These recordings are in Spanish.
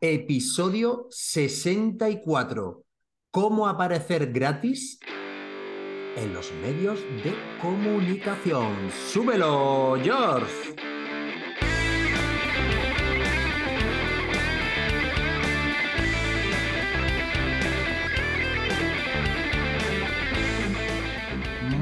episodio 64. ¿Cómo aparecer gratis en los medios de comunicación? ¡Súbelo, George!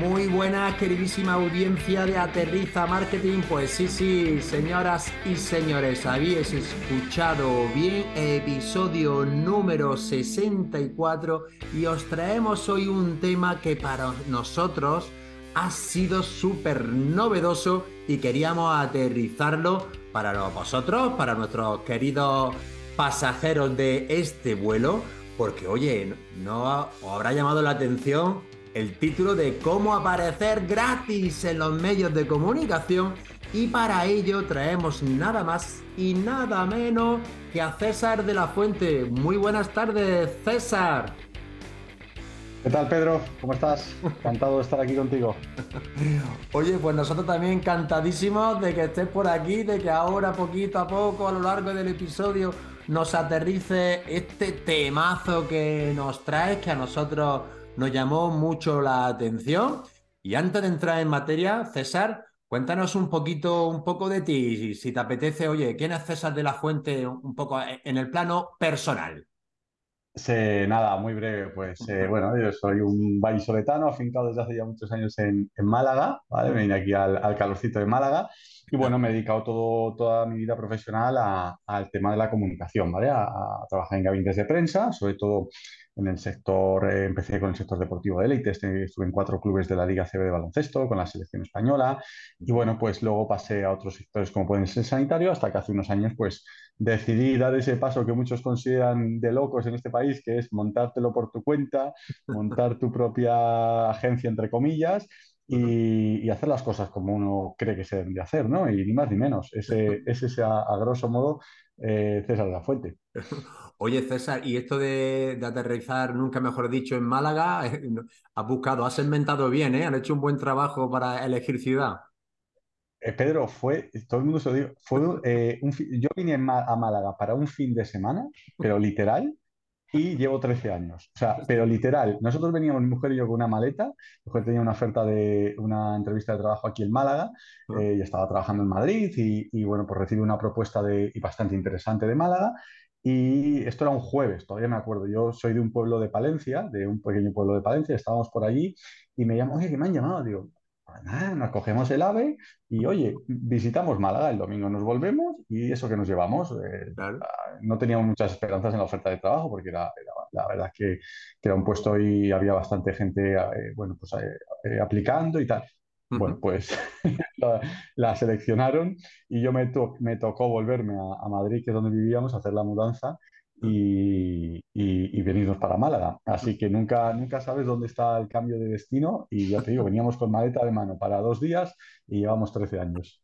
Muy buenas, queridísima audiencia de Aterriza Marketing. Pues sí, sí, señoras y señores, habéis escuchado bien episodio número 64 y os traemos hoy un tema que para nosotros ha sido súper novedoso y queríamos aterrizarlo para vosotros, para nuestros queridos pasajeros de este vuelo, porque oye, no os habrá llamado la atención el título de cómo aparecer gratis en los medios de comunicación y para ello traemos nada más y nada menos que a César de la Fuente. Muy buenas tardes, César. ¿Qué tal, Pedro? ¿Cómo estás? Encantado de estar aquí contigo. Oye, pues nosotros también encantadísimos de que estés por aquí, de que ahora poquito a poco, a lo largo del episodio, nos aterrice este temazo que nos traes, que a nosotros nos llamó mucho la atención. Y antes de entrar en materia, César, cuéntanos un poquito, un poco de ti, si te apetece, oye, ¿quién es César de la Fuente un poco en el plano personal? Sí, nada, muy breve, pues eh, bueno, yo soy un vallisoletano afincado desde hace ya muchos años en, Málaga, ¿vale? Me vine aquí al, calorcito de Málaga y bueno, me he dedicado todo, toda mi vida profesional al tema de la comunicación, ¿vale? A, a, trabajar en gabinetes de prensa, sobre todo en el sector, eh, empecé con el sector deportivo de élite, estuve en cuatro clubes de la Liga CB de baloncesto, con la selección española, y bueno, pues luego pasé a otros sectores como pueden ser sanitario, hasta que hace unos años pues decidí dar ese paso que muchos consideran de locos en este país, que es montártelo por tu cuenta, montar tu propia agencia, entre comillas, y, hacer las cosas como uno cree que se deben de hacer, ¿no? Y ni más ni menos. Ese, ese es a, a grosso modo eh, César de la Fuente. Oye, César, y esto de, aterrizar, nunca mejor dicho, en Málaga, has buscado, has inventado bien, ¿eh? Han hecho un buen trabajo para elegir ciudad. Eh, Pedro, fue, todo el mundo se lo digo, fue eh, un, yo vine a Málaga para un fin de semana, pero literal, y llevo 13 años. O sea, pero literal, nosotros veníamos, mi mujer y yo, con una maleta. Mi mujer tenía una oferta de una entrevista de trabajo aquí en Málaga eh, y estaba trabajando en Madrid y, bueno, pues recibí una propuesta de, y bastante interesante de Málaga. Y esto era un jueves, todavía me acuerdo. Yo soy de un pueblo de Palencia, de un pequeño pueblo de Palencia, estábamos por allí y me llaman, oye, que me han llamado. Digo, nos cogemos el AVE y oye, visitamos Málaga, el domingo nos volvemos y eso que nos llevamos. Eh, ah, no teníamos muchas esperanzas en la oferta de trabajo porque era, la verdad que, que, era un puesto y había bastante gente eh, bueno, pues, eh, aplicando y tal. Bueno, pues la, seleccionaron y yo me, me tocó volverme a, a, Madrid, que es donde vivíamos, a hacer la mudanza y, y, venirnos para Málaga. Así que nunca, nunca sabes dónde está el cambio de destino y ya te digo, veníamos con maleta de mano para dos días y llevamos 13 años.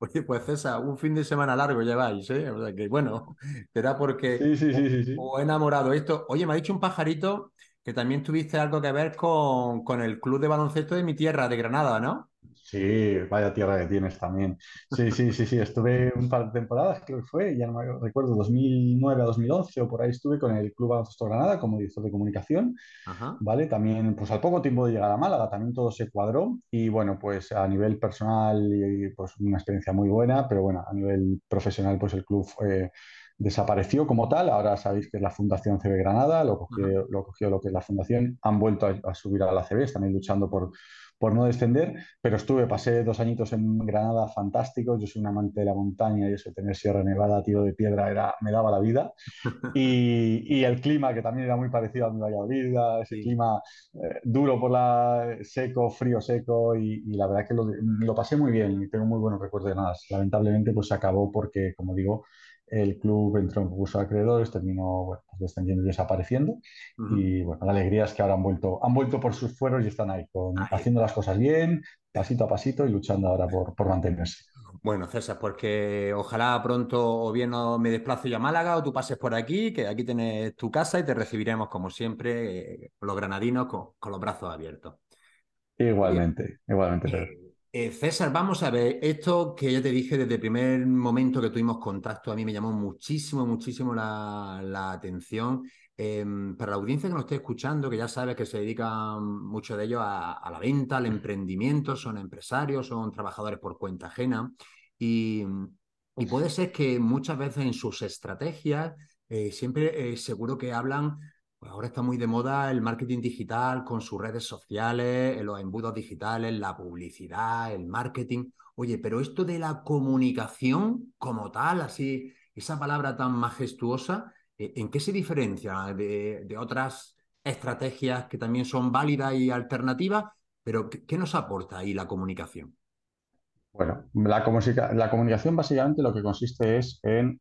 Oye, pues César, un fin de semana largo lleváis, ¿eh? O sea que bueno, será porque sí, sí, sí, sí, o, enamorado esto. Oye, me ha dicho un pajarito que también tuviste algo que ver con, con el club de baloncesto de mi tierra, de Granada, ¿no? Sí, vaya tierra que tienes también. Sí, sí, sí, sí, estuve un par de temporadas, creo que fue, ya no me recuerdo, 2009 a 2011 o por ahí estuve con el Club Baloncesto Granada como director de comunicación, ¿vale? También, pues al poco tiempo de llegar a Málaga, también todo se cuadró y bueno, pues a nivel personal, pues una experiencia muy buena, pero bueno, a nivel profesional, pues el club desapareció como tal. Ahora sabéis que es la Fundación CB Granada, lo cogió, lo, cogió lo que es la Fundación, han vuelto a, a subir a la CB, están ahí luchando por por no descender, pero estuve, pasé dos añitos en Granada fantásticos, yo soy un amante de la montaña y eso tener Sierra Nevada, tiro de piedra, era, me daba la vida. Y, el clima, que también era muy parecido a mi Valladolid, ese clima eh, duro por la seco, frío, seco, y, la verdad que lo, lo, pasé muy bien y tengo muy buenos recuerdos de nada. Lamentablemente pues se acabó porque, como digo, el club entró en concurso de acreedores, terminó bueno, pues descendiendo y desapareciendo. Y bueno, la alegría es que ahora han vuelto, han vuelto por sus fueros y están ahí, haciendo las cosas bien, pasito a pasito y luchando ahora por, por mantenerse. Bueno, César, porque ojalá pronto o bien me desplazo yo a Málaga o tú pases por aquí, que aquí tienes tu casa y te recibiremos como siempre, eh, los granadinos con, los brazos abiertos. Igualmente, igualmente. Eh, César, vamos a ver, esto que ya te dije desde el primer momento que tuvimos contacto, a mí me llamó muchísimo, muchísimo la, atención. Em, para la audiencia que nos esté escuchando, que ya sabes que se dedican muchos de ellos a, la venta, al emprendimiento, son empresarios, son trabajadores por cuenta ajena. Y, puede ser que muchas veces en sus estrategias eh, siempre eh, seguro que hablan pues ahora está muy de moda el marketing digital con sus redes sociales, los embudos digitales, la publicidad, el marketing. Oye, pero esto de la comunicación como tal, así, esa palabra tan majestuosa, eh, ¿en qué se diferencia de, otras estrategias que también son válidas y alternativas? Pero ¿qué, nos aporta ahí la comunicación? Bueno, la, la comunicación básicamente lo que consiste es en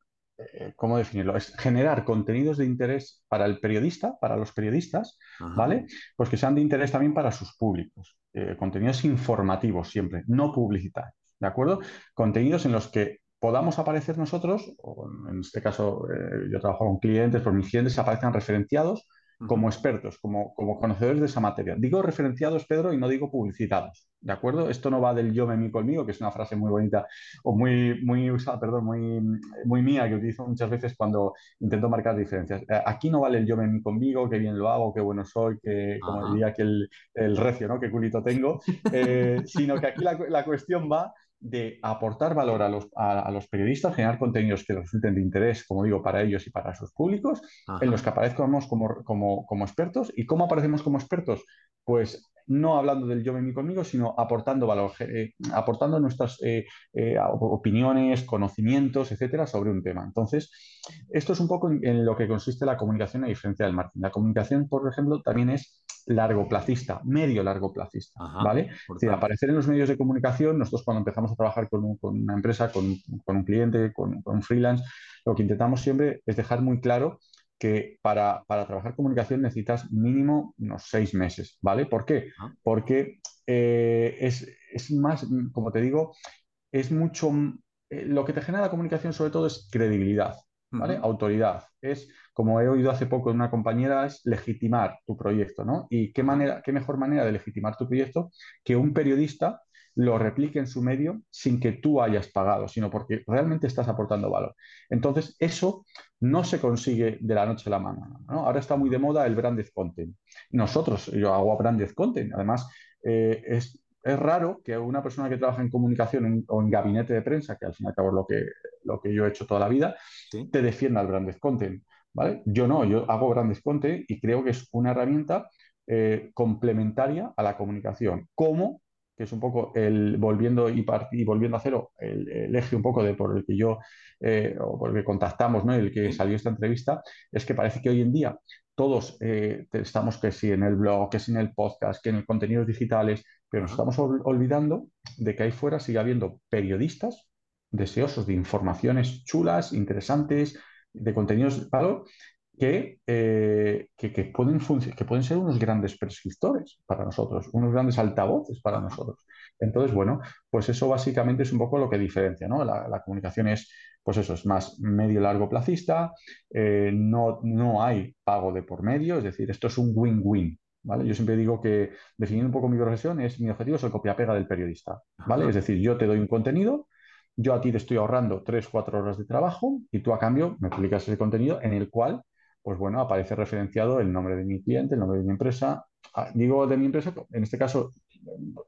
¿cómo definirlo? Es generar contenidos de interés para el periodista, para los periodistas, ¿vale? Pues que sean de interés también para sus públicos. Eh, contenidos informativos siempre, no publicitarios, ¿de acuerdo? Contenidos en los que podamos aparecer nosotros, o en este caso eh, yo trabajo con clientes, pues mis clientes aparezcan referenciados como expertos, como, como conocedores de esa materia. Digo referenciados, Pedro, y no digo publicitados. ¿De acuerdo? Esto no va del yo me mi conmigo, que es una frase muy bonita o muy, muy usada, perdón, muy, muy mía que utilizo muchas veces cuando intento marcar diferencias. Eh, aquí no vale el yo me mi conmigo, qué bien lo hago, qué bueno soy, que como diría que el, el, recio, ¿no? Qué culito tengo, eh, sino que aquí la, la cuestión va de aportar valor a los, a, los, periodistas, generar contenidos que resulten de interés, como digo, para ellos y para sus públicos, en los que aparezcamos como, como, como, expertos. ¿Y cómo aparecemos como expertos? Pues no hablando del yo, me, conmigo, sino aportando valor, eh, aportando nuestras eh, eh, opiniones, conocimientos, etcétera, sobre un tema. Entonces, esto es un poco en, lo que consiste la comunicación a diferencia del marketing. La comunicación, por ejemplo, también es largo placista, medio largo placista, ¿vale? Es aparecer en los medios de comunicación, nosotros cuando empezamos a trabajar con, una empresa, con, un cliente, con, un freelance, lo que intentamos siempre es dejar muy claro que para, trabajar comunicación necesitas mínimo unos seis meses, ¿vale? ¿Por qué? Porque eh, es, más, como te digo, es mucho, eh, lo que te genera la comunicación sobre todo es credibilidad, ¿vale? Autoridad. Es, como he oído hace poco de una compañera, es legitimar tu proyecto, ¿no? Y qué manera, qué mejor manera de legitimar tu proyecto que un periodista lo replique en su medio sin que tú hayas pagado, sino porque realmente estás aportando valor. Entonces, eso no se consigue de la noche a la mañana. Ahora está muy de moda el branded content. Nosotros, yo hago branded content, además, eh, es, raro que una persona que trabaja en comunicación o en gabinete de prensa, que al fin y al cabo es lo que, lo que yo he hecho toda la vida, te defienda el branded content. ¿vale? Yo no, yo hago branded content y creo que es una herramienta eh, complementaria a la comunicación. ¿Cómo? que es un poco el volviendo y, volviendo a cero, el, eje un poco de por el que yo, eh, o por el que contactamos, ¿no? el que salió esta entrevista, es que parece que hoy en día todos eh, estamos que sí en el blog, que sí en el podcast, que en contenidos digitales, pero nos estamos olvidando de que ahí fuera sigue habiendo periodistas deseosos de informaciones chulas, interesantes, de contenidos de valor, eh, que, que, pueden que pueden ser unos grandes prescriptores para nosotros, unos grandes altavoces para nosotros. Entonces, bueno, pues eso básicamente es un poco lo que diferencia, ¿no? La, comunicación es, pues eso, es más medio-largo placista, eh, no, no hay pago de por medio, es decir, esto es un win-win, ¿Vale? Yo siempre digo que definiendo un poco mi profesión es mi objetivo es el copia-pega del periodista, ¿vale? Es decir, yo te doy un contenido, yo a ti te estoy ahorrando 3, 4 horas de trabajo y tú a cambio me publicas ese contenido en el cual pues bueno, aparece referenciado el nombre de mi cliente, el nombre de mi empresa. Ah, digo de mi empresa, en este caso,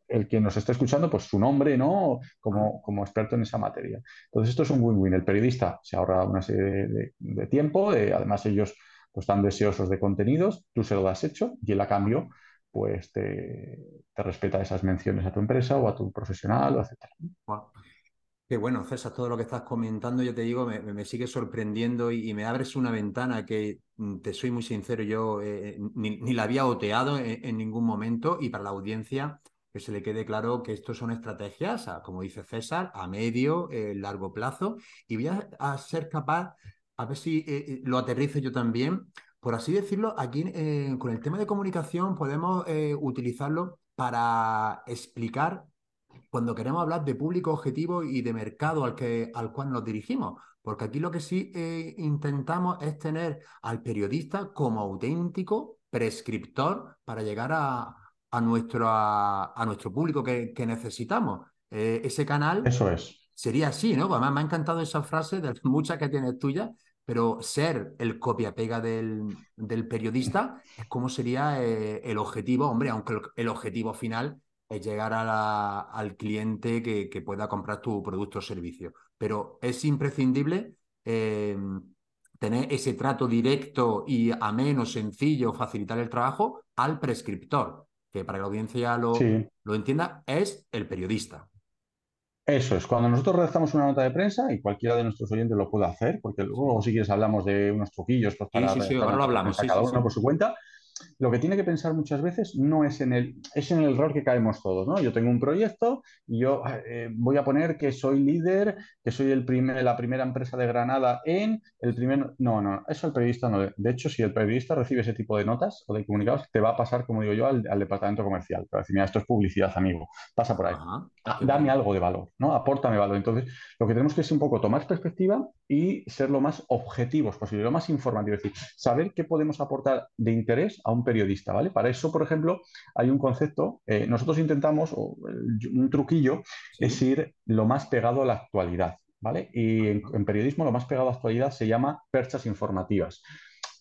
el que nos está escuchando, pues su nombre, ¿no? Como, como experto en esa materia. Entonces, esto es un win-win. El periodista se ahorra una serie de, tiempo, además ellos pues, están deseosos de contenidos, tú se lo das hecho y él a cambio pues te, respeta esas menciones a tu empresa o a tu profesional, o etcétera. Qué bueno, César, todo lo que estás comentando, yo te digo, me, sigue sorprendiendo y, me abres una ventana que, mm, te soy muy sincero, yo eh, ni, la había oteado en, ningún momento y para la audiencia que se le quede claro que esto son estrategias, como dice César, a medio, eh, largo plazo y voy a, ser capaz, a ver si eh, lo aterrizo yo también, por así decirlo, aquí con el tema de comunicación podemos utilizarlo para explicar cuando queremos hablar de público objetivo y de mercado al, que, al cual nos dirigimos. Porque aquí lo que sí eh, intentamos es tener al periodista como auténtico prescriptor para llegar a, a, nuestro, a, nuestro público que, necesitamos. eh, ese canal. Eso es. Sería así, ¿no? Además me ha encantado esa frase de muchas que tienes tuya, pero ser el copia-pega del, del, periodista es como sería eh, el objetivo, hombre, aunque el, objetivo final es llegar al cliente que, que, pueda comprar tu producto o servicio. Pero es imprescindible eh, tener ese trato directo y ameno, sencillo, facilitar el trabajo al prescriptor, que para que la audiencia lo, lo entienda, es el periodista. Eso es, cuando nosotros redactamos una nota de prensa, y cualquiera de nuestros oyentes lo puede hacer, porque luego si quieres hablamos de unos truquillos pues, para sí, sí, ahora lo hablamos, cada uno por su cuenta, lo que tiene que pensar muchas veces no es en el, es en el error que caemos todos, ¿no? Yo tengo un proyecto y yo eh, voy a poner que soy líder, que soy el primer, la primera empresa de Granada en el primer... No, no, eso el periodista no. De hecho, si el periodista recibe ese tipo de notas o de comunicados, te va a pasar, como digo yo, al, departamento comercial. Para decir, mira, esto es publicidad, amigo, pasa por ahí. Ah, dame algo de valor, ¿no? Apórtame valor. Entonces, lo que tenemos que es un poco tomar perspectiva y ser lo más objetivos posible, lo más informativo. Es decir, saber qué podemos aportar de interés a un periodista, ¿vale? Para eso, por ejemplo, hay un concepto, eh, nosotros intentamos, o un truquillo, es ir lo más pegado a la actualidad, ¿vale? Y en, periodismo lo más pegado a la actualidad se llama perchas informativas.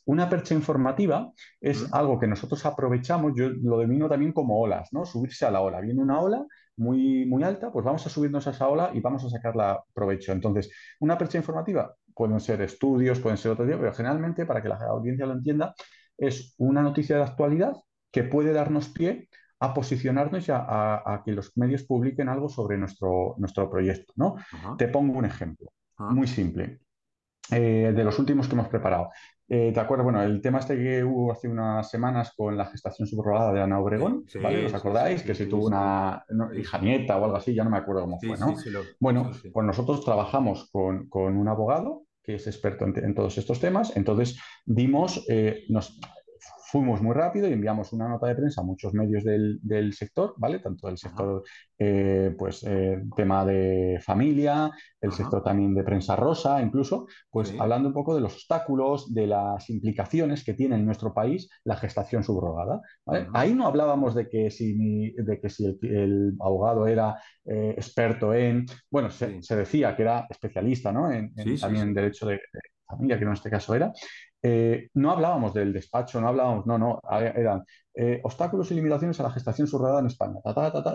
Una percha informativa es algo que nosotros aprovechamos, yo lo domino también como olas, ¿no? Subirse a la ola. Viene una ola muy, muy alta, pues vamos a subirnos a esa ola y vamos a sacarla provecho. Entonces, una percha informativa pueden ser estudios, pueden ser otro día, pero generalmente, para que la audiencia lo entienda, es una noticia de actualidad que puede darnos pie a posicionarnos y a, que los medios publiquen algo sobre nuestro, nuestro proyecto. ¿no? Te pongo un ejemplo muy simple. Eh, de los últimos que hemos preparado. Eh, ¿Te acuerdas? Bueno, el tema este que hubo hace unas semanas con la gestación subrogada de Ana Obregón, ¿vale? ¿Os acordáis? que si tuvo una hija nieta o algo así, ya no me acuerdo cómo fue, ¿no? bueno, pues nosotros trabajamos con, un abogado que es experto en, todos estos temas, entonces dimos, eh, nos, fuimos muy rápido y enviamos una nota de prensa a muchos medios del, sector, ¿vale? Tanto del sector, eh, pues, eh, tema de familia, el sector también de prensa rosa, incluso, pues hablando un poco de los obstáculos, de las implicaciones que tiene en nuestro país la gestación subrogada. Ahí no hablábamos de que si, de que si el, abogado era eh, experto en, bueno, se, decía que era especialista, ¿no? En, también en derecho de, familia, que en este caso era, eh, no hablábamos del despacho, no hablábamos, no, no, eran eh, obstáculos y limitaciones a la gestación subrogada en España.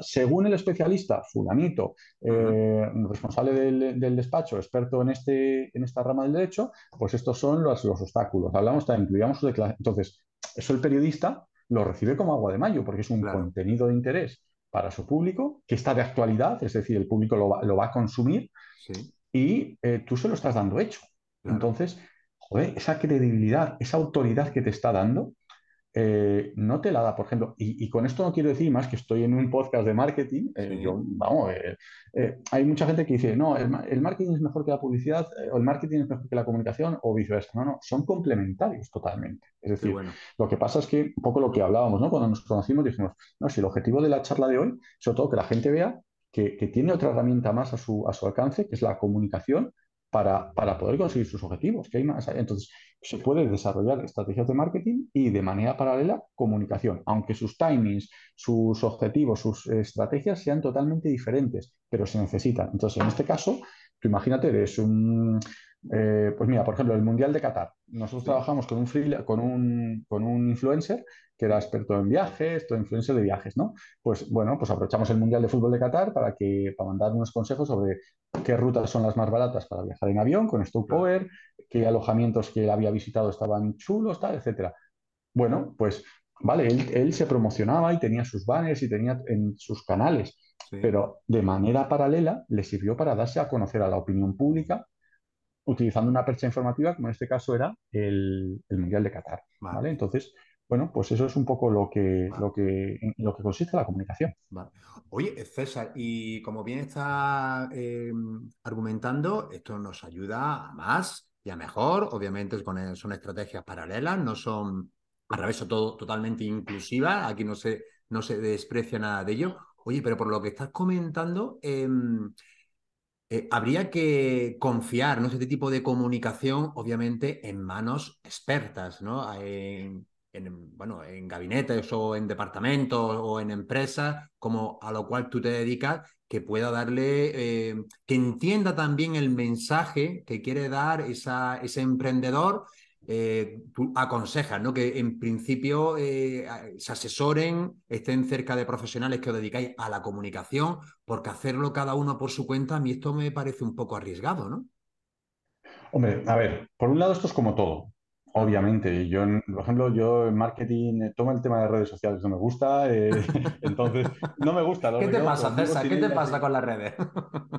Según el especialista, fulanito, eh, responsable del, despacho, experto en, este, en esta rama del derecho, pues estos son los, obstáculos. Hablamos también, incluíamos su declaración. Entonces, eso el periodista lo recibe como agua de mayo, porque es un contenido de interés para su público, que está de actualidad, es decir, el público lo va, a consumir y tú se lo estás dando hecho. Entonces, esa credibilidad, esa autoridad que te está dando, eh, no te la da, por ejemplo, y, con esto no quiero decir más que estoy en un podcast de marketing, eh, yo, vamos, eh, hay mucha gente que dice, no, el, marketing es mejor que la publicidad, o el marketing es mejor que la comunicación, o viceversa. No, no, son complementarios totalmente. Es decir, lo que pasa es que un poco lo que hablábamos, ¿no? Cuando nos conocimos dijimos, no, si el objetivo de la charla de hoy, sobre todo que la gente vea que, tiene otra herramienta más a su, a su alcance, que es la comunicación, para, poder conseguir sus objetivos. Que hay más. Entonces, se puede desarrollar estrategias de marketing y de manera paralela comunicación, aunque sus timings, sus objetivos, sus estrategias sean totalmente diferentes, pero se necesitan. Entonces, en este caso, tú imagínate, eres un, eh, pues mira, por ejemplo, el Mundial de Qatar. Nosotros trabajamos con un, con, un, con un influencer que era experto en viajes, todo influencer de viajes, ¿no? Pues bueno, pues aprovechamos el Mundial de Fútbol de Qatar para, que, para mandar unos consejos sobre qué rutas son las más baratas para viajar en avión con Power, qué alojamientos que él había visitado estaban chulos, tal, etcétera. Bueno, pues vale, él, se promocionaba y tenía sus banners y tenía en sus canales, pero de manera paralela le sirvió para darse a conocer a la opinión pública utilizando una percha informativa, como en este caso era el, Mundial de Qatar. Vale. Entonces, bueno, pues eso es un poco lo que, lo que, lo que consiste la comunicación. Oye, César, y como bien está em, argumentando, esto nos ayuda a más y a mejor. Obviamente son, son estrategias paralelas, no son al revés, son todo, totalmente inclusivas. Aquí no se, no se desprecia nada de ello. Oye, pero por lo que estás comentando, em, eh, habría que confiar, ¿no? Este tipo de comunicación, obviamente, en manos expertas, ¿no? En, en, bueno, en gabinetes o en departamentos o en empresas, como a lo cual tú te dedicas, que pueda darle, eh, que entienda también el mensaje que quiere dar esa, ese emprendedor. Eh, aconsejas, ¿no? Que en principio eh, se asesoren, estén cerca de profesionales que os dedicáis a la comunicación, porque hacerlo cada uno por su cuenta, a mí esto me parece un poco arriesgado, ¿no? Hombre, a ver, por un lado esto es como todo. Obviamente, yo, por ejemplo, yo en marketing eh, tomo el tema de redes sociales, no me gusta, eh, entonces no me gusta. ¿Qué te pasa, César? ¿Qué te pasa con las redes?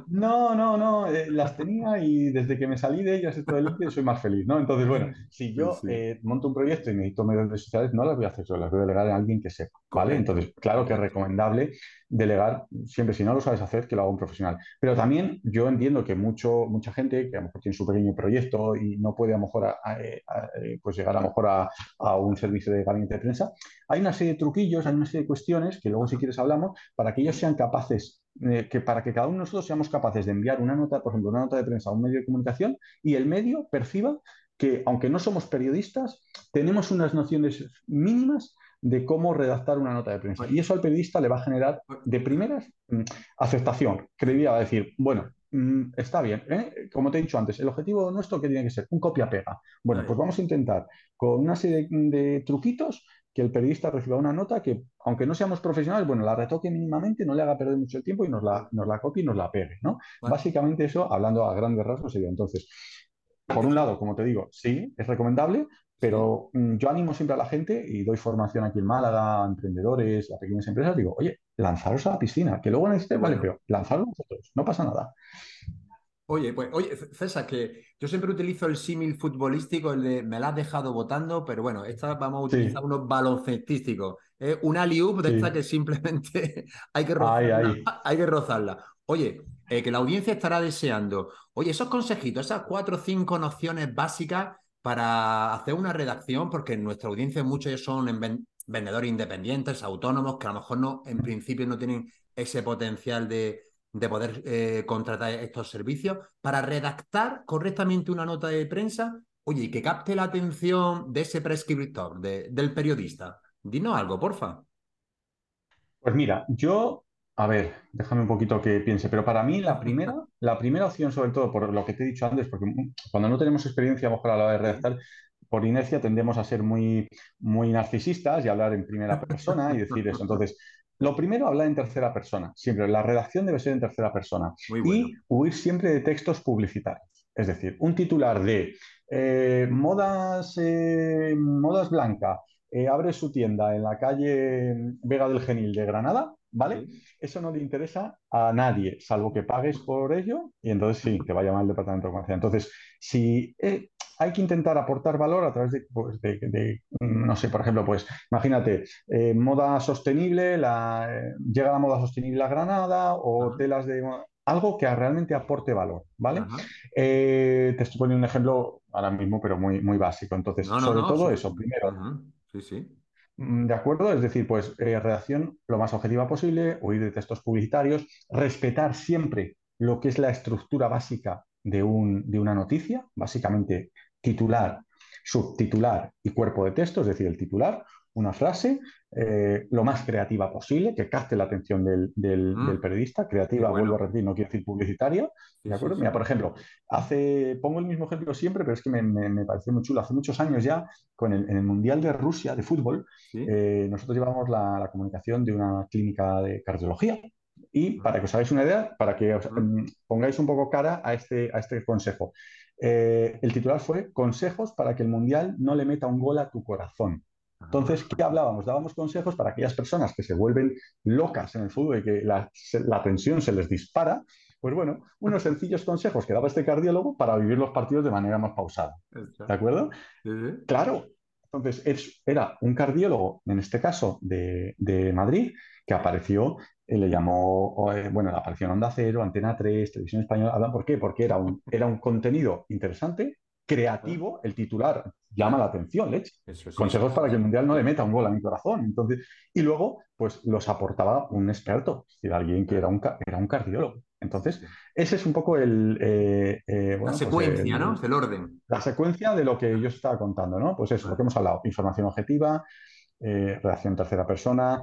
No, no, no, eh, las tenía y desde que me salí de ellas esto del soy más feliz, ¿no? Entonces, bueno, si yo monto un proyecto y necesito redes sociales, no las voy a hacer yo, las voy a delegar a alguien que sepa, ¿vale? Entonces, claro que es recomendable delegar, siempre si no lo sabes hacer, que lo haga un profesional. Pero también yo entiendo que mucho, mucha gente que a lo mejor tiene su pequeño proyecto y no puede a lo mejor pues llegar a lo mejor a, a, un servicio de gabinete de prensa, hay una serie de truquillos, hay una serie de cuestiones que luego si quieres hablamos para que ellos sean capaces eh, que para que cada uno de nosotros seamos capaces de enviar una nota, por ejemplo, una nota de prensa a un medio de comunicación y el medio perciba que, aunque no somos periodistas, tenemos unas nociones mínimas de cómo redactar una nota de prensa. Y eso al periodista le va a generar de primeras mm, aceptación, credibilidad, va a decir, bueno, mm, está bien, ¿eh? como te he dicho antes, el objetivo nuestro que tiene que ser un copia-pega. Bueno, pues vamos a intentar con una serie de, truquitos que el periodista reciba una nota que, aunque no seamos profesionales, bueno, la retoque mínimamente, no le haga perder mucho el tiempo y nos la, nos la copie y nos la pegue, ¿no? Básicamente eso, hablando a grandes rasgos, sería entonces, por un lado, como te digo, sí, es recomendable, pero mm, yo animo siempre a la gente y doy formación aquí en Málaga a emprendedores, a pequeñas empresas. Digo, oye, lanzaros a la piscina, que luego necesitéis, vale, pero lanzaros vosotros, no pasa nada. Oye, pues, oye, César, que yo siempre utilizo el símil futbolístico, el de me la has dejado votando, pero bueno, esta vamos a utilizar unos baloncestísticos. ¿eh? Una liup de esta que simplemente hay que rozarla. Hay que rozarla. Oye, eh, que la audiencia estará deseando. Oye, esos consejitos, esas cuatro o cinco nociones básicas para hacer una redacción, porque en nuestra audiencia muchos son vendedores independientes, autónomos, que a lo mejor no, en principio no tienen ese potencial de, poder eh, contratar estos servicios, para redactar correctamente una nota de prensa, oye, y que capte la atención de ese prescriptor, del periodista. Dinos algo, porfa. Pues mira, yo a ver, déjame un poquito que piense, pero para mí la primera, la primera opción, sobre todo por lo que te he dicho antes, porque cuando no tenemos experiencia a lo mejor a la hora de redactar, por inercia tendemos a ser muy, muy narcisistas y hablar en primera persona y decir eso. Entonces, lo primero, hablar en tercera persona. Siempre, la redacción debe ser en tercera persona. Y huir siempre de textos publicitarios. Es decir, un titular de eh, modas, eh, modas blanca, eh, abre su tienda en la calle Vega del Genil de Granada, ¿vale? Eso no le interesa a nadie, salvo que pagues por ello y entonces sí, te va a llamar el departamento de comercio. Entonces, si hay que intentar aportar valor a través de, pues, no sé, por ejemplo, pues imagínate, eh, moda sostenible, la, eh, llega la moda sostenible a Granada o telas de... Algo que realmente aporte valor, ¿vale? te estoy poniendo un ejemplo ahora mismo, pero muy, muy básico. Entonces, sobre todo eso, primero, Sí, sí. Mm, ¿De acuerdo? Es decir, pues eh, redacción lo más objetiva posible, huir de textos publicitarios, respetar siempre lo que es la estructura básica de, un, de una noticia, básicamente titular, subtitular y cuerpo de texto, es decir, el titular, una frase eh, lo más creativa posible, que capte la atención del, mm. periodista. Creativa, vuelvo a repetir, no quiero decir publicitaria. ¿De acuerdo? Mira, por ejemplo, hace, pongo el mismo ejemplo siempre, pero es que me, me, pareció muy chulo. Hace muchos años ya, con el, en el Mundial de Rusia de fútbol, eh, nosotros llevamos la, comunicación de una clínica de cardiología. Y para que os hagáis una idea, para que os, mm, pongáis un poco cara a este, a este consejo. Eh, el titular fue Consejos para que el Mundial no le meta un gol a tu corazón. Entonces, ¿qué hablábamos? Dábamos consejos para aquellas personas que se vuelven locas en el fútbol y que la, tensión se les dispara. Pues bueno, unos sencillos consejos que daba este cardiólogo para vivir los partidos de manera más pausada. ¿De acuerdo? Claro. Entonces, era un cardiólogo, en este caso de, Madrid, que apareció, eh, le llamó, eh, bueno, apareció en Onda Cero, Antena 3, Televisión Española. ¿Por qué? Porque era un, era un contenido interesante, creativo, el titular llama la atención, leche. Consejos para que el Mundial no le meta un gol a mi corazón. Entonces, y luego, pues los aportaba un experto, es decir, alguien que era un, era un cardiólogo. Entonces, ese es un poco el... Eh, eh, la pues, secuencia, ¿no? El orden. La secuencia de lo que yo estaba contando, ¿no? Pues eso, lo que hemos hablado, información objetiva, eh, tercera persona,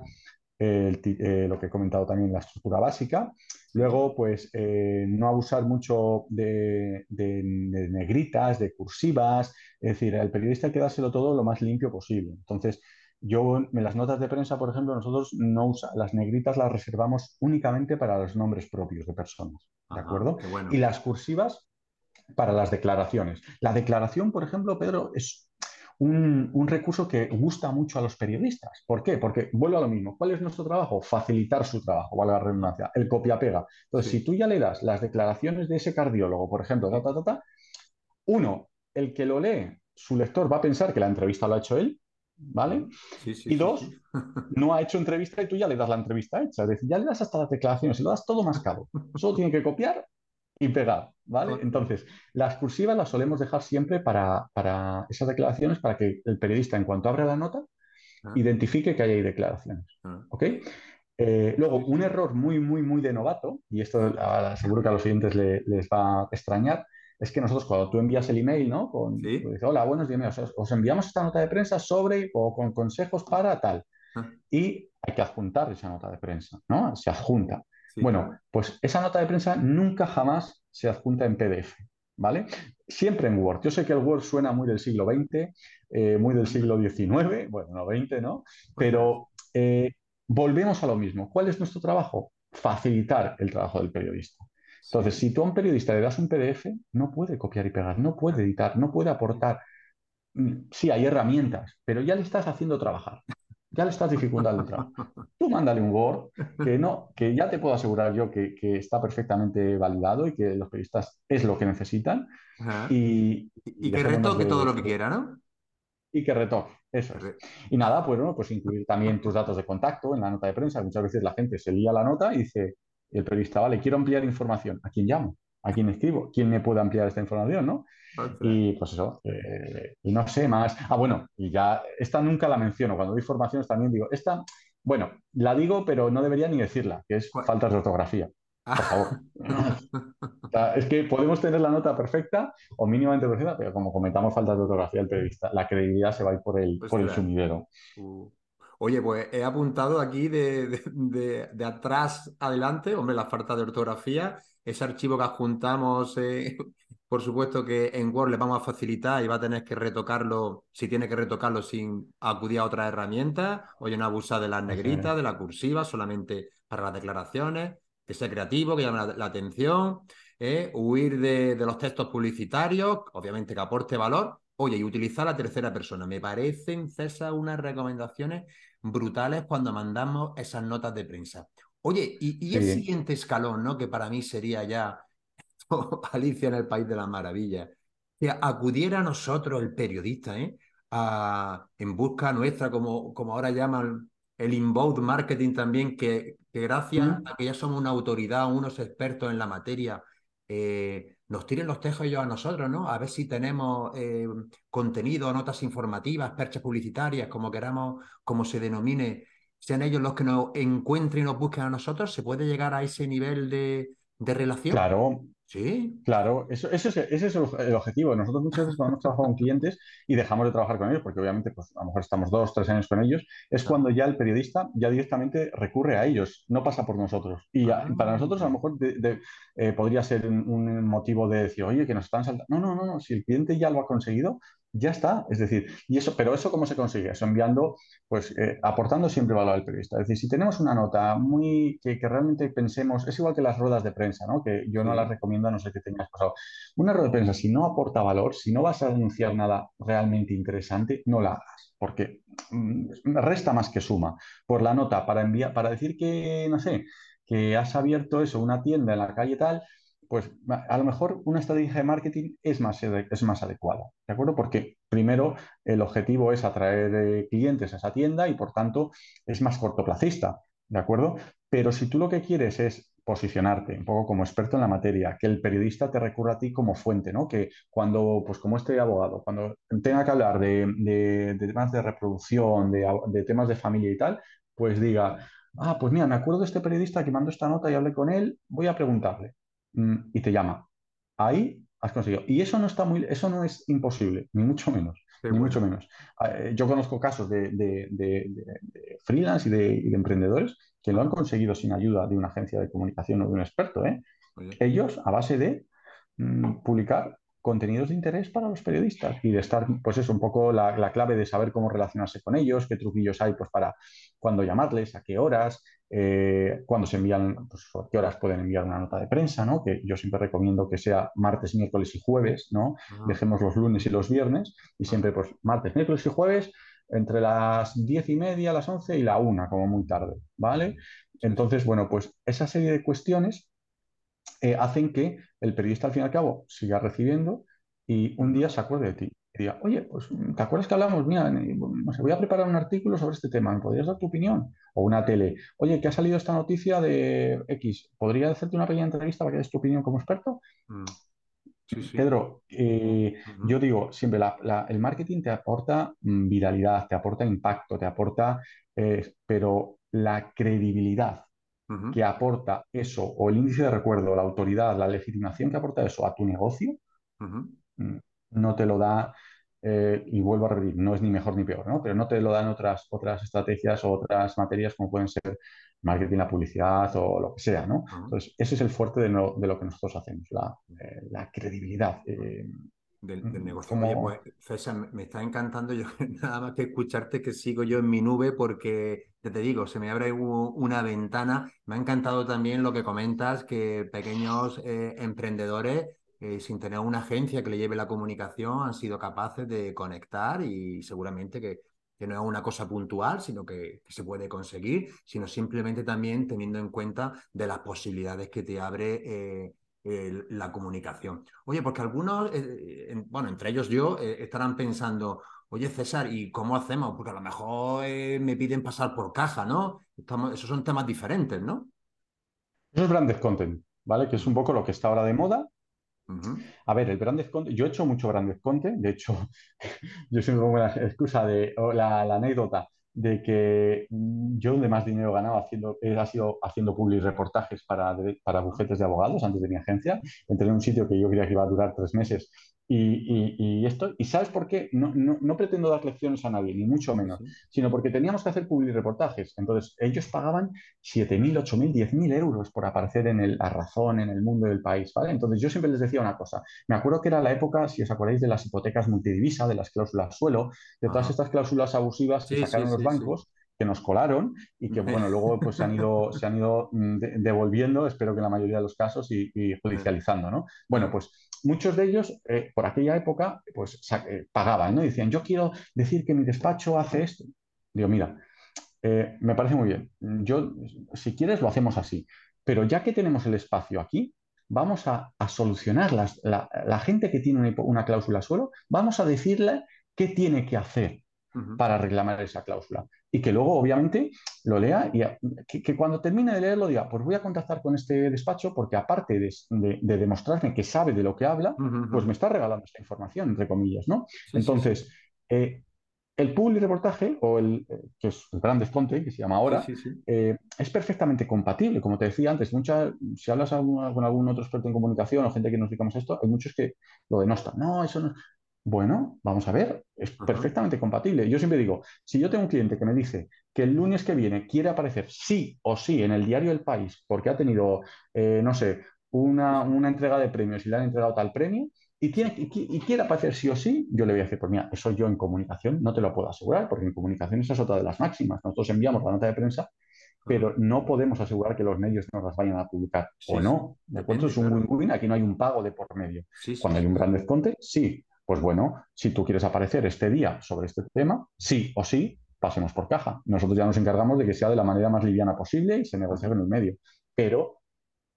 eh, lo que he comentado también, la estructura básica. Luego, pues eh, no abusar mucho de, negritas, de cursivas. Es decir, al periodista hay que dárselo todo lo más limpio posible. Entonces, yo en las notas de prensa, por ejemplo, nosotros no usamos las negritas las reservamos únicamente para los nombres propios de personas. ¿De acuerdo? Y las cursivas para las declaraciones. La declaración, por ejemplo, Pedro, es un, recurso que gusta mucho a los periodistas. ¿Por qué? Porque vuelvo a lo mismo. ¿Cuál es nuestro trabajo? Facilitar su trabajo, vale la redundancia, el copia-pega. Entonces, si tú ya le das las declaraciones de ese cardiólogo, por ejemplo, uno, el que lo lee, su lector va a pensar que la entrevista lo ha hecho él, ¿vale? y dos, no ha hecho entrevista y tú ya le das la entrevista hecha. Es decir, ya le das hasta las declaraciones, y lo das todo mascado. Solo tiene que copiar y pegar, ¿vale? Entonces, las cursivas las solemos dejar siempre para, esas declaraciones para que el periodista, en cuanto abra la nota, ah. identifique que hay declaraciones, ah. ¿ok? Eh, luego, un error muy, muy, muy de novato, y esto seguro que a los siguientes les va a extrañar, es que nosotros cuando tú envías el email, ¿no? Con, pues, Hola, buenos días, os, enviamos esta nota de prensa sobre o con consejos para tal. Ah. Y hay que adjuntar esa nota de prensa, ¿no? Se adjunta bueno, pues esa nota de prensa nunca jamás se adjunta en PDF, ¿vale? Siempre en Word. Yo sé que el Word suena muy del siglo XX, eh, muy del siglo XIX, bueno, no XX, ¿no? Pero eh, volvemos a lo mismo. ¿Cuál es nuestro trabajo? Facilitar el trabajo del periodista. Entonces, si tú a un periodista le das un PDF, no puede copiar y pegar, no puede editar, no puede aportar. Mm, sí, hay herramientas, pero ya le estás haciendo trabajar ya le estás dificultando el trabajo. Tú mándale un Word que no, que ya te puedo asegurar yo que, está perfectamente validado y que los periodistas es lo que necesitan. Y, que retoque todo lo que quiera, ¿no? Y que retoque, eso es. Y nada, pues bueno, pues incluir también tus datos de contacto en la nota de prensa. Muchas veces la gente se lía la nota y dice, el periodista, vale, quiero ampliar información. ¿A quién llamo? ¿A quién escribo? ¿Quién me puede ampliar esta información? ¿no? Y pues eso, eh, y no sé más. Ah, bueno, y ya, esta nunca la menciono. Cuando doy formaciones también digo, esta, bueno, la digo, pero no debería ni decirla, que es faltas de ortografía. Por favor. es que podemos tener la nota perfecta o mínimamente perfecta, pero como comentamos faltas de ortografía el periodista, la credibilidad se va a ir por el, por el sumidero. Uh. Oye, pues he apuntado aquí de, de, atrás adelante, hombre, la falta de ortografía, ese archivo que adjuntamos eh, por supuesto que en Word le vamos a facilitar y va a tener que retocarlo, si tiene que retocarlo sin acudir a otras herramientas, oye, no abusar de las negritas, de la cursiva, solamente para las declaraciones, que sea creativo, que llame la, atención, ¿eh? huir de, los textos publicitarios, obviamente que aporte valor, oye, y utilizar la tercera persona. Me parecen, César, unas recomendaciones brutales cuando mandamos esas notas de prensa. Oye, y, el siguiente escalón, ¿no? Que para mí sería ya Alicia en el País de las Maravillas, que acudiera a nosotros el periodista, ¿eh? en busca nuestra, como, como ahora llaman el inbound marketing también, que, gracias a que ya somos una autoridad, unos expertos en la materia, eh, nos tiren los tejos ellos a nosotros, ¿no? A ver si tenemos eh, contenido, notas informativas, perchas publicitarias, como queramos, como se denomine, sean ellos los que nos encuentren y nos busquen a nosotros, ¿se puede llegar a ese nivel de, de relación? Claro, Sí. Claro, eso, es, ese es el objetivo. Nosotros muchas veces cuando hemos trabajado con clientes y dejamos de trabajar con ellos, porque obviamente pues, a lo mejor estamos dos, tres años con ellos, es cuando ya el periodista ya directamente recurre a ellos, no pasa por nosotros. Y ah. para nosotros a lo mejor eh, podría ser un, un, motivo de decir, oye, que nos están saltando. No, no, no, no, si el cliente ya lo ha conseguido, ya está. Es decir, y eso, pero eso cómo se consigue? Eso enviando, pues eh, aportando siempre valor al periodista. Es decir, si tenemos una nota muy que, realmente pensemos, es igual que las ruedas de prensa, ¿no? Que yo no las recomiendo a no ser que tengas pasado. Una rueda de prensa, si no aporta valor, si no vas a anunciar nada realmente interesante, no la hagas, porque mm, resta más que suma. Por la nota, para enviar, para decir que, no sé, que has abierto eso, una tienda en la calle tal, pues a lo mejor una estrategia de marketing es más, es más adecuada, ¿de acuerdo? Porque primero el objetivo es atraer eh, clientes a esa tienda y por tanto es más cortoplacista, ¿de acuerdo? Pero si tú lo que quieres es posicionarte un poco como experto en la materia, que el periodista te recurra a ti como fuente, ¿no? Que cuando, pues como este abogado, cuando tenga que hablar de, temas de reproducción, de, temas de familia y tal, pues diga, ah, pues mira, me acuerdo de este periodista que mandó esta nota y hablé con él, voy a preguntarle. Mm, y te llama. Ahí has conseguido. Y eso no está muy, eso no es imposible, ni mucho menos. ni mucho menos. Ah, eh, yo conozco casos de, freelance y, de, emprendedores que lo han conseguido sin ayuda de una agencia de comunicación o de un experto. ¿eh? Ellos, a base de mm, publicar contenidos de interés para los periodistas y de estar, pues es un poco la, clave de saber cómo relacionarse con ellos, qué truquillos hay pues para cuándo llamarles, a qué horas, eh, cuándo se envían, pues a qué horas pueden enviar una nota de prensa, ¿no? Que yo siempre recomiendo que sea martes, miércoles y jueves, ¿no? Ah. Dejemos los lunes y los viernes y siempre pues martes, miércoles y jueves entre las diez y media, las once y la una, como muy tarde, ¿vale? Entonces, bueno, pues esa serie de cuestiones eh, hacen que el periodista al fin y al cabo siga recibiendo y un día se acuerde de ti. Y diga, oye, pues ¿te acuerdas que hablamos? Mira, no sé, voy a preparar un artículo sobre este tema, ¿me podrías dar tu opinión? O una tele, oye, que ha salido esta noticia de X, ¿podría hacerte una pequeña entrevista para que des tu opinión como experto? Mm. Pedro, eh, yo digo siempre, el marketing te aporta mm, viralidad, te aporta impacto, te aporta, eh, pero la credibilidad que aporta eso, o el índice de recuerdo, la autoridad, la legitimación que aporta eso a tu negocio, mm, no te lo da, eh, y vuelvo a repetir, no es ni mejor ni peor, ¿no? Pero no te lo dan otras, otras estrategias o otras materias como pueden ser marketing, la publicidad o lo que sea, ¿no? Entonces, ese es el fuerte de, lo que nosotros hacemos, la, eh, credibilidad. Eh, del, mm, negocio. Oye, pues César, me está encantando yo nada más que escucharte que sigo yo en mi nube porque, ya te digo, se me abre una ventana. Me ha encantado también lo que comentas, que pequeños eh, emprendedores, eh, sin tener una agencia que le lleve la comunicación, han sido capaces de conectar y seguramente que, que no es una cosa puntual, sino que, se puede conseguir, sino simplemente también teniendo en cuenta de las posibilidades que te abre. Eh, la comunicación. Oye, porque algunos, eh, bueno, entre ellos yo, eh, estarán pensando, oye César, ¿y cómo hacemos? Porque a lo mejor eh, me piden pasar por caja, ¿no? Estamos, esos son temas diferentes, ¿no? Eso es branded content, ¿vale? Que es un poco lo que está ahora de moda. A ver, el branded content, yo he hecho mucho branded content, de hecho, yo siempre pongo la excusa de, la anécdota de que mm, yo donde más dinero ganaba haciendo, ha sido haciendo public reportajes para, para bufetes de abogados antes de mi agencia. Entré en un sitio que yo creía que iba a durar tres meses y, esto, ¿y sabes por qué? No, no, pretendo dar lecciones a nadie, ni mucho menos, sino porque teníamos que hacer public reportajes. Entonces, ellos pagaban 7.000, 8.000, 10.000 euros por aparecer en el, la razón, en el mundo del país, ¿vale? Entonces, yo siempre les decía una cosa. Me acuerdo que era la época, si os acordáis, de las hipotecas multidivisa, de las cláusulas suelo, de todas estas cláusulas abusivas que sacaron los bancos que nos colaron y que, bueno, luego pues se han ido, se han ido mm, devolviendo, espero que en la mayoría de los casos, y, y judicializando, ¿no? Bueno, pues muchos de ellos, eh, por aquella época, pues eh, pagaban, ¿no? Decían, yo quiero decir que mi despacho hace esto. Digo, mira, eh, me parece muy bien. Yo, si quieres, lo hacemos así. Pero ya que tenemos el espacio aquí, vamos a, solucionar la, gente que tiene una, cláusula suelo, vamos a decirle qué tiene que hacer para reclamar esa cláusula y que luego, obviamente, lo lea y que, cuando termine de leerlo diga, pues voy a contactar con este despacho porque aparte de, demostrarme que sabe de lo que habla, pues me está regalando esta información, entre comillas, ¿no? Entonces, eh, el public reportaje, o el, eh, que es el gran desconte, que se llama ahora, eh, es perfectamente compatible. Como te decía antes, mucha, si hablas con algún otro experto en comunicación o gente que nos dedicamos a esto, hay muchos que lo denostan. No, eso no. Bueno, vamos a ver, es perfectamente compatible. Yo siempre digo, si yo tengo un cliente que me dice que el lunes que viene quiere aparecer sí o sí en el diario El País porque ha tenido, eh, no sé, una, entrega de premios y le han entregado tal premio y, tiene, y, quiere aparecer sí o sí, yo le voy a decir, pues mira, eso yo en comunicación no te lo puedo asegurar porque en comunicación esa es otra de las máximas. Nosotros enviamos la nota de prensa pero no podemos asegurar que los medios nos las vayan a publicar. o no. ¿De acuerdo? Es un win-win. Aquí no hay un pago de por medio. Cuando hay un gran desconte, sí. Pues bueno, si tú quieres aparecer este día sobre este tema, sí o sí, pasemos por caja. Nosotros ya nos encargamos de que sea de la manera más liviana posible y se negocie en el medio. Pero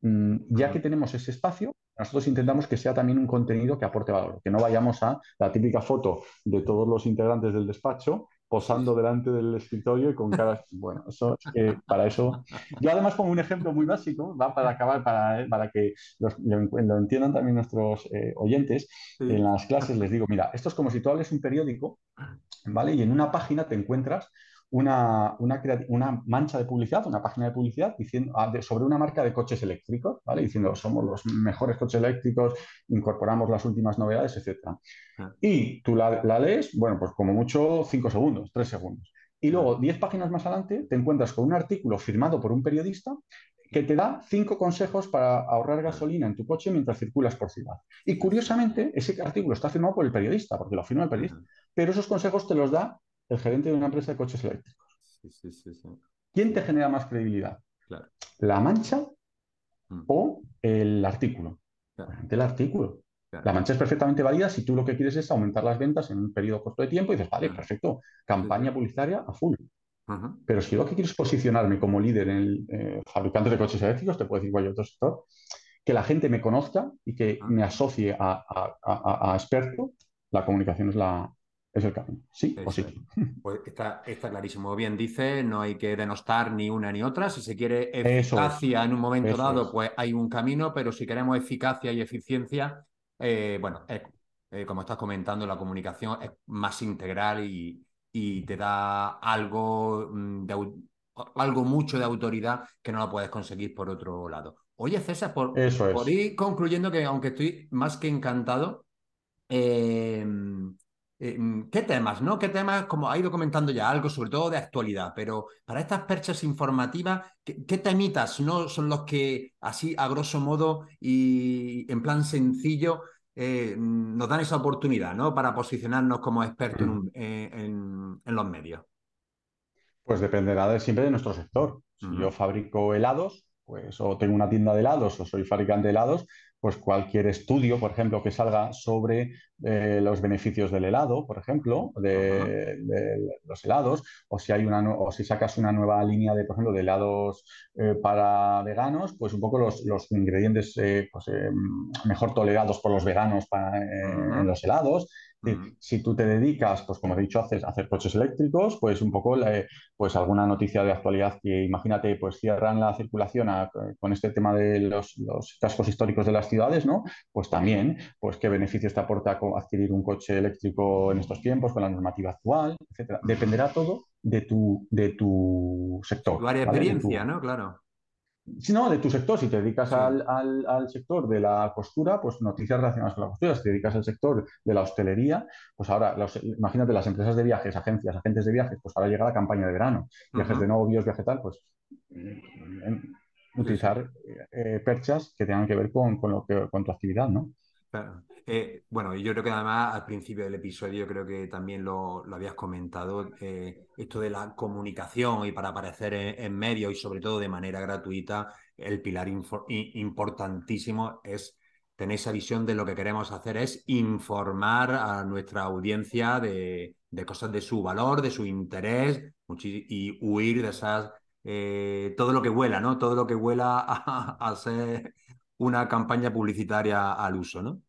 mm, ya que tenemos ese espacio, nosotros intentamos que sea también un contenido que aporte valor, que no vayamos a la típica foto de todos los integrantes del despacho posando delante del escritorio y con cara... Bueno, eso es que para eso... Yo además pongo un ejemplo muy básico, va para acabar, para, para que lo, entiendan también nuestros eh, oyentes. En las clases les digo, mira, esto es como si tú hables un periódico, ¿vale? Y en una página te encuentras una, una, mancha de publicidad, una página de publicidad diciendo, ah, sobre una marca de coches eléctricos, ¿vale? Diciendo, somos los mejores coches eléctricos, incorporamos las últimas novedades, etc. Ah. Y tú la, lees, bueno, pues como mucho cinco segundos, tres segundos. Y luego, diez páginas más adelante, te encuentras con un artículo firmado por un periodista que te da cinco consejos para ahorrar gasolina en tu coche mientras circulas por ciudad. Y curiosamente, ese artículo está firmado por el periodista, porque lo firma el periodista, pero esos consejos te los da el gerente de una empresa de coches eléctricos. ¿Quién te genera más credibilidad? ¿La mancha mm. o el artículo? el artículo. La mancha es perfectamente válida si tú lo que quieres es aumentar las ventas en un periodo corto de tiempo y dices, vale, perfecto, campaña publicitaria a full. Pero si lo que quieres es posicionarme como líder en el eh, fabricante de coches eléctricos, te puedo decir cualquier otro sector, que la gente me conozca y que me asocie a experto, la comunicación es la, es el camino. Sí o sí. Pues está, está, clarísimo. Bien dice, no hay que denostar ni una ni otra. Si se quiere eficacia en un momento dado, pues hay un camino, pero si queremos eficacia y eficiencia, eh, bueno, eh, como estás comentando, la comunicación es más integral y, te da algo, mm, de, algo mucho de autoridad que no la puedes conseguir por otro lado. Oye, César, por, por ir concluyendo que aunque estoy más que encantado, eh, eh, mm, ¿Qué temas, no? ¿Qué temas, como ha ido comentando ya algo, sobre todo de actualidad, pero para estas perchas informativas, ¿qué, temitas no son los que, así a grosso modo y en plan sencillo, eh, mm, nos dan esa oportunidad, ¿no? Para posicionarnos como expertos en, mm. eh, los medios. Pues dependerá de, siempre de nuestro sector. Si yo fabrico helados, pues o tengo una tienda de helados o soy fabricante de helados, pues cualquier estudio, por ejemplo, que salga sobre eh, los beneficios del helado, por ejemplo, de, los helados, o si hay una o si sacas una nueva línea de, por ejemplo, de helados eh, para veganos, pues un poco los, ingredientes eh, pues, mejor tolerados por los veganos en los helados. Si tú te dedicas, pues como he dicho, a hacer, coches eléctricos, pues un poco pues alguna noticia de actualidad que imagínate, pues cierran la circulación con este tema de los, cascos históricos de las ciudades, ¿no? Pues también, pues qué beneficios te aporta adquirir un coche eléctrico en estos tiempos con la normativa actual, etcétera. Dependerá todo de tu, de tu sector. Tu experiencia, ¿no? Claro. Si no, de tu sector, si te dedicas al, sector de la costura, pues noticias relacionadas con la costura. Si te dedicas al sector de la hostelería, pues ahora, imagínate las empresas de viajes, agencias, agentes de viajes, pues ahora llega la campaña de verano. Viajes de novios, viaje tal, pues mm, utilizar eh, perchas que tengan que ver con, lo que, con tu actividad, ¿no? Eh, bueno, yo creo que además al principio del episodio creo que también lo, habías comentado, eh, esto de la comunicación y para aparecer en, medios y sobre todo de manera gratuita, el pilar importantísimo es tener esa visión de lo que queremos hacer es informar a nuestra audiencia de, cosas de su valor, de su interés y huir de esas, eh, todo lo que vuela, ¿no? Todo lo que vuela a, a ser una campaña publicitaria al uso, ¿no?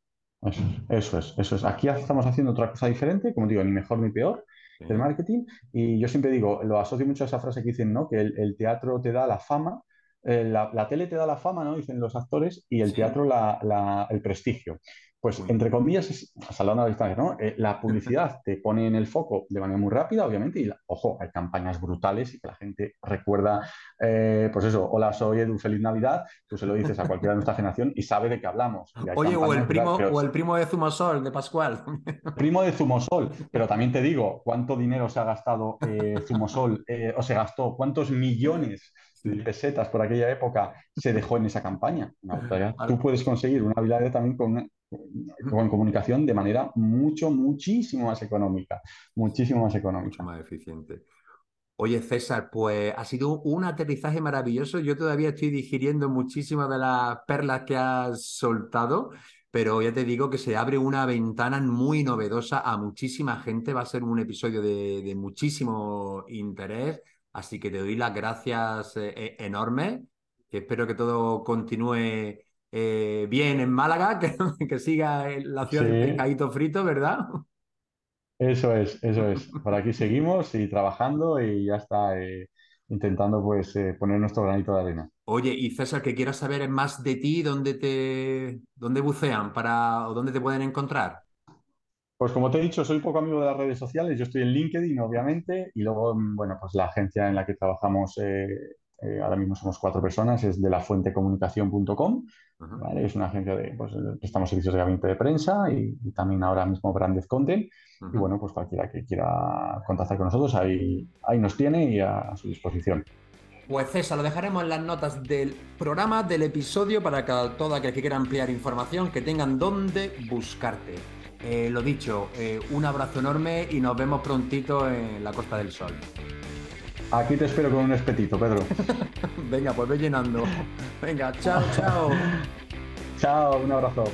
Eso, es, eso es. Aquí estamos haciendo otra cosa diferente, como digo, ni mejor ni peor del marketing. Y yo siempre digo, lo asocio mucho a esa frase que dicen, ¿no? Que el, teatro te da la fama, eh, la, tele te da la fama, ¿no? Dicen los actores, y el teatro el prestigio. Pues, entre comillas, salvando la distancia, ¿no? Eh, la publicidad te pone en el foco de manera muy rápida, obviamente, y, ojo, hay campañas brutales y que la gente recuerda, eh, pues eso, hola, soy Edu, feliz Navidad, tú se lo dices a cualquiera de nuestra generación y sabe de qué hablamos. Oye, o el, primo, o el primo de Zumosol, de Pascual. Primo de Zumosol, pero también te digo, ¿cuánto dinero se ha gastado Zumosol, o se gastó, cuántos millones pesetas por aquella época se dejó en esa campaña. Tú puedes conseguir una habilidad también con, con comunicación de manera mucho, muchísimo más económica. Muchísimo más económica. Mucho más eficiente. Oye, César, pues ha sido un aterrizaje maravilloso. Yo todavía estoy digiriendo muchísimas de las perlas que has soltado, pero ya te digo que se abre una ventana muy novedosa a muchísima gente. Va a ser un episodio de, muchísimo interés, así que te doy las gracias eh, eh, enormes. Espero que todo continúe eh, bien en Málaga, que, que siga la ciudad de pescadito frito, ¿verdad? Eso es, eso es. Por aquí seguimos y trabajando y ya está, eh, intentando pues eh, poner nuestro granito de arena. Oye, y César, que quieras saber más de ti, ¿dónde te dónde bucean para o dónde te pueden encontrar? Pues como te he dicho, soy poco amigo de las redes sociales. Yo estoy en LinkedIn, obviamente, y luego, mm, bueno, pues la agencia en la que trabajamos, eh, eh, ahora mismo somos cuatro personas, es de lafuentecomunicación.com. ¿vale? Es una agencia de, pues, prestamos servicios de gabinete de prensa y, también ahora mismo branded content. Y bueno, pues cualquiera que quiera contactar con nosotros, ahí, ahí nos tiene y a, su disposición. Pues César, lo dejaremos en las notas del programa, del episodio, para que toda aquel que quiera ampliar información, que tengan dónde buscarte. Eh, lo dicho, eh, un abrazo enorme y nos vemos prontito en la Costa del Sol. Aquí te espero con un espetito, Pedro. Venga, pues ve llenando. Venga, chao, chao. chao, un abrazo.